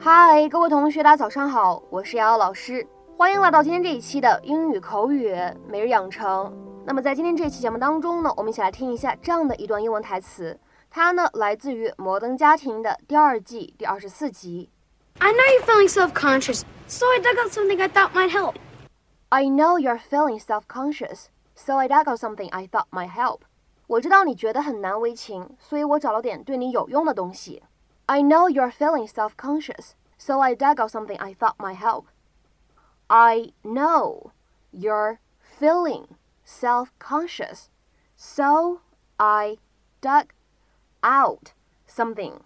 嗨，各位同学，大家早上好，我是瑶瑶老师，欢迎来到今天这一期的英语口语每日养成。那么在今天这期节目当中呢，我们一起来听一下这样的一段英文台词，它呢来自于《摩登家庭》的第二季第二十四集。I know you're feeling self-conscious, so I dug out something I thought might help. I know you're feeling self-conscious, so I dug out something I thought might help. 我知道你觉得很难为情，所以我找了点对你有用的东西。I know you're feeling self-conscious, so I dug out something I thought might help. I know you're feeling self-conscious, so I dug out something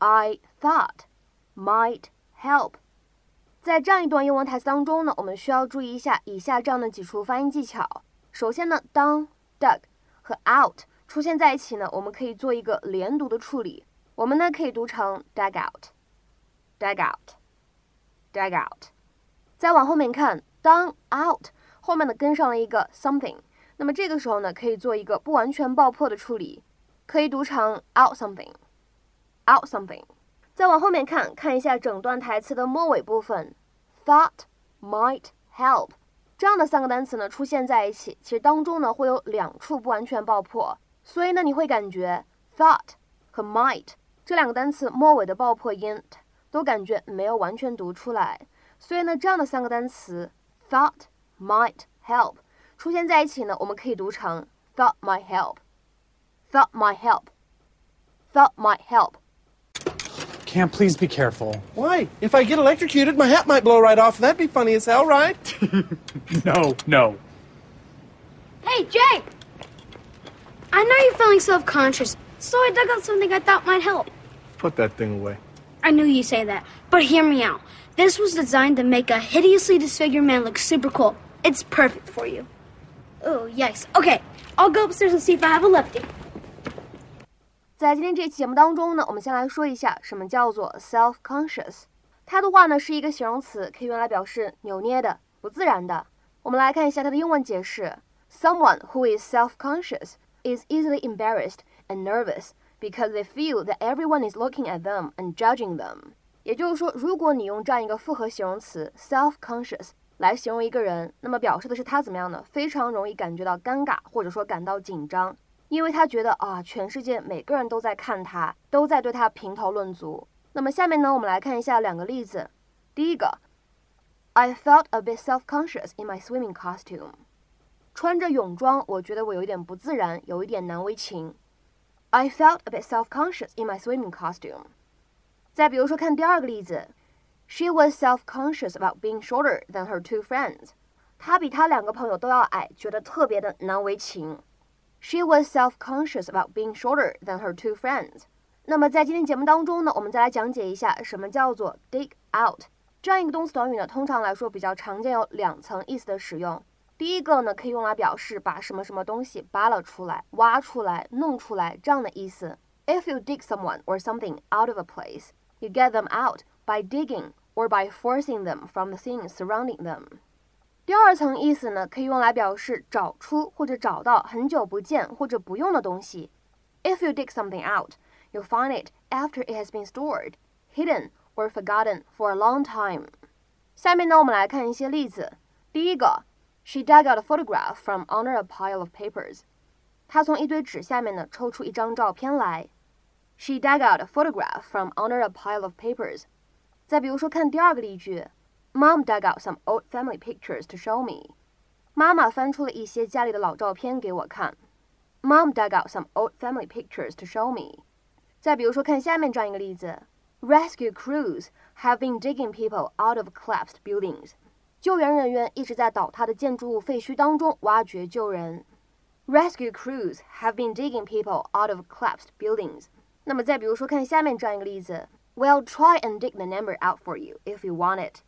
I thought might help. 在这样一段英文台词当中呢，我们需要注意一下以下这样的几处发音技巧。首先呢，当 dug 和 out 出现在一起呢，我们可以做一个连读的处理。 我们呢可以读成 dug out，dug out，dug out。再往后面看，当 out 后面呢跟上了一个 something，那么这个时候呢可以做一个不完全爆破的处理，可以读成 out something，out something。再往后面看，看一下整段台词的末尾部分，thought might help。这样的三个单词呢出现在一起，其实当中呢会有两处不完全爆破，所以呢你会感觉 thought 和 might 这两个单词末尾的爆破音都感觉没有完全读出来，所以呢这样的三个单词 thought might help 出现在一起呢，我们可以读成 thought might help，thought might help，thought might help。Can't please be careful. Why? If I get electrocuted, my hat might blow right off. That'd be funny as hell, right? No, no. Hey, Jay! I know you're feeling self-conscious, so I dug out something I thought might help. Put that thing away. I knew you'd say that, but hear me out. This was designed to make a hideously disfigured man look super cool. It's perfect for you. Oh, yikes. Okay, I'll go upstairs and see if I have a lefty. 在今天这期节目当中呢，我们先来说一下什么叫做 self-conscious。它的话呢是一个形容词，可以用来表示扭捏的、不自然的。我们来看一下它的英文解释：Someone who is self-conscious is easily embarrassed and nervous because they feel that everyone is looking at them and judging them。也就是说，如果你用这样一个复合形容词 self-conscious 来形容一个人，那么表示的是他怎么样呢？非常容易感觉到尴尬，或者说感到紧张。因为他觉得啊，全世界每个人都在看他，都在对他评头论足。那么下面呢，我们来看一下两个例子。第一个，I felt a bit self-conscious in my swimming costume。穿着泳装，我觉得我有一点不自然，有一点难为情。I felt a bit self-conscious in my swimming costume。再比如说，看第二个例子，She was self-conscious about being shorter than her two friends。她比她两个朋友都要矮，觉得特别的难为情。She was self-conscious about being shorter than her two friends。那么在今天节目当中呢，我们再来讲解一下什么叫做 dig out。这样一个动词短语呢，通常来说比较常见有两层意思的使用。第一个呢，可以用来表示把什么什么东西扒了出来、挖出来、弄出来这样的意思。If you dig someone or something out of a place, you get them out by digging or by forcing them from the things surrounding them. 第二层意思呢，可以用来表示找出或者找到很久不见或者不用的东西。If you dig something out, you'll find it after it has been stored, hidden, or forgotten for a long time. 下面呢，我们来看一些例子。第一个 ，She dug out a photograph from under a pile of papers. 她从一堆纸下面呢抽出一张照片来。She dug out a photograph from under a pile of papers. 再比如说，看第二个例句。Mom dug out some old family pictures to show me. 妈妈翻出了一些家里的老照片给我看。Mom dug out some old family pictures to show me. 再比如说，看下面这样一个例子：Rescue crews have been digging people out of collapsed buildings. 救援人员一直在倒塌的建筑物废墟当中挖掘救人。Rescue crews have been digging people out of collapsed buildings. 那么再比如说，看下面这样一个例子：We'll try and dig the number out for you if you want it.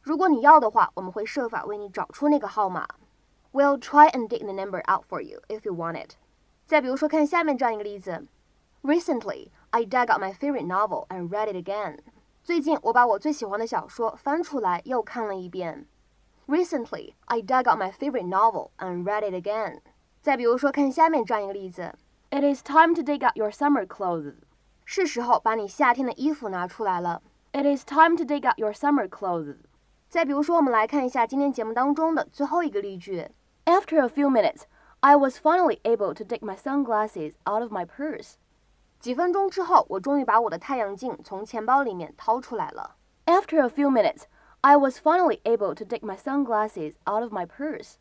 如果你要的话，我们会设法为你找出那个号码。We'll try and dig the number out for you if you want it。再比如说，看下面这样一个例子：Recently, I dug out my favorite novel and read it again。最近，我把我最喜欢的小说翻出来又看了一遍。 Recently, I dug out my favorite novel and read it again。再比如说，看下面这样一个例子：It is time to dig out your summer clothes。是时候把你夏天的衣服拿出来了。 It is time to dig out your summer clothes. 再比如说，我们来看一下今天节目当中的最后一个例句。After a few minutes, I was finally able to dig my sunglasses out of my purse. 几分钟之后，我终于把我的太阳镜从钱包里面掏出来了。After a few minutes, I was finally able to dig my sunglasses out of my purse.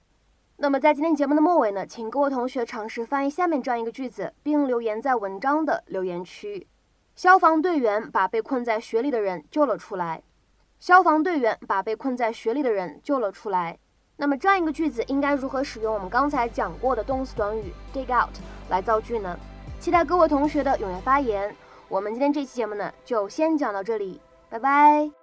那么在今天节目的末尾呢，请各位同学尝试翻译下面这样一个句子，并留言在文章的留言区。消防队员把被困在雪里的人救了出来。消防队员把被困在雪里的人救了出来。那么这样一个句子应该如何使用我们刚才讲过的动词短语 dig out 来造句呢？期待各位同学的踊跃发言。我们今天这期节目呢，就先讲到这里，拜拜。